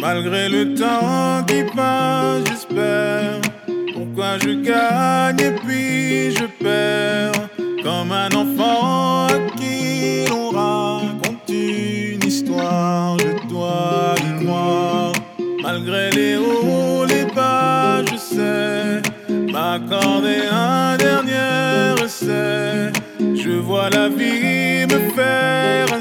Malgré le temps qui passe, j'espère. Pourquoi je gagne et puis je perds? Comme un enfant à qui l'on raconte une histoire, je dois le croire. Malgré les hauts, les bas, je sais m'accorder un dernier essai. Je vois la vie me faire un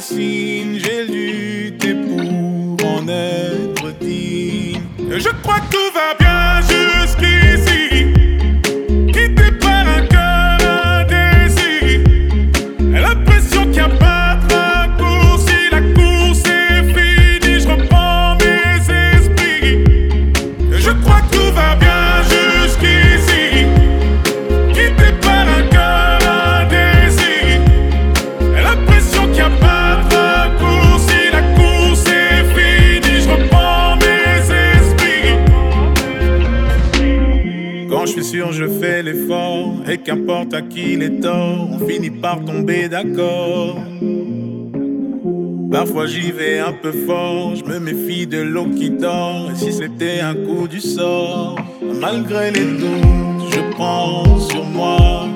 you can't buy je fais l'effort et qu'importe à qui les torts, on finit par tomber d'accord. Parfois j'y vais un peu fort, je me méfie de l'eau qui dort, et si c'était un coup du sort, malgré les doutes, je prends sur moi.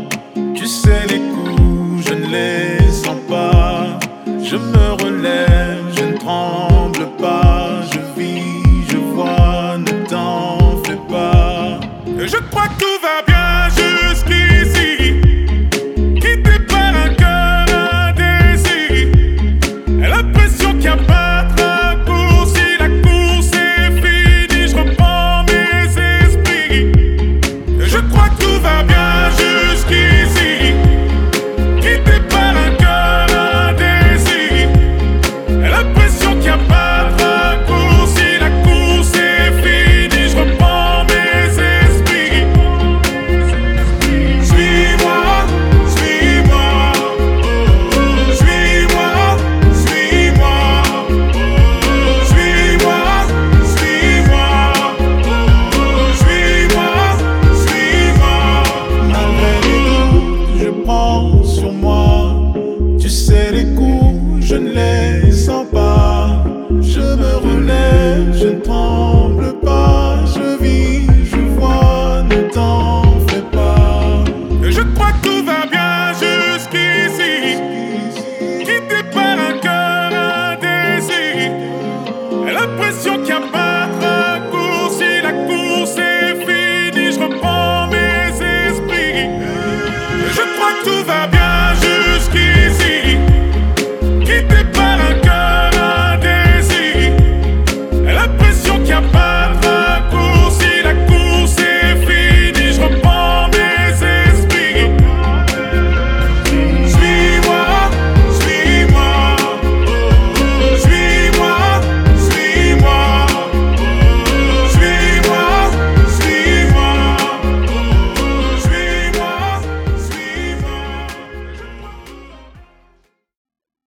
Tu sais les coups, je ne les sens pas, je me relève, je ne tremble pas, je vis, je vois, ne t'en fais pas. Je je ne les sens pas. Je me relève,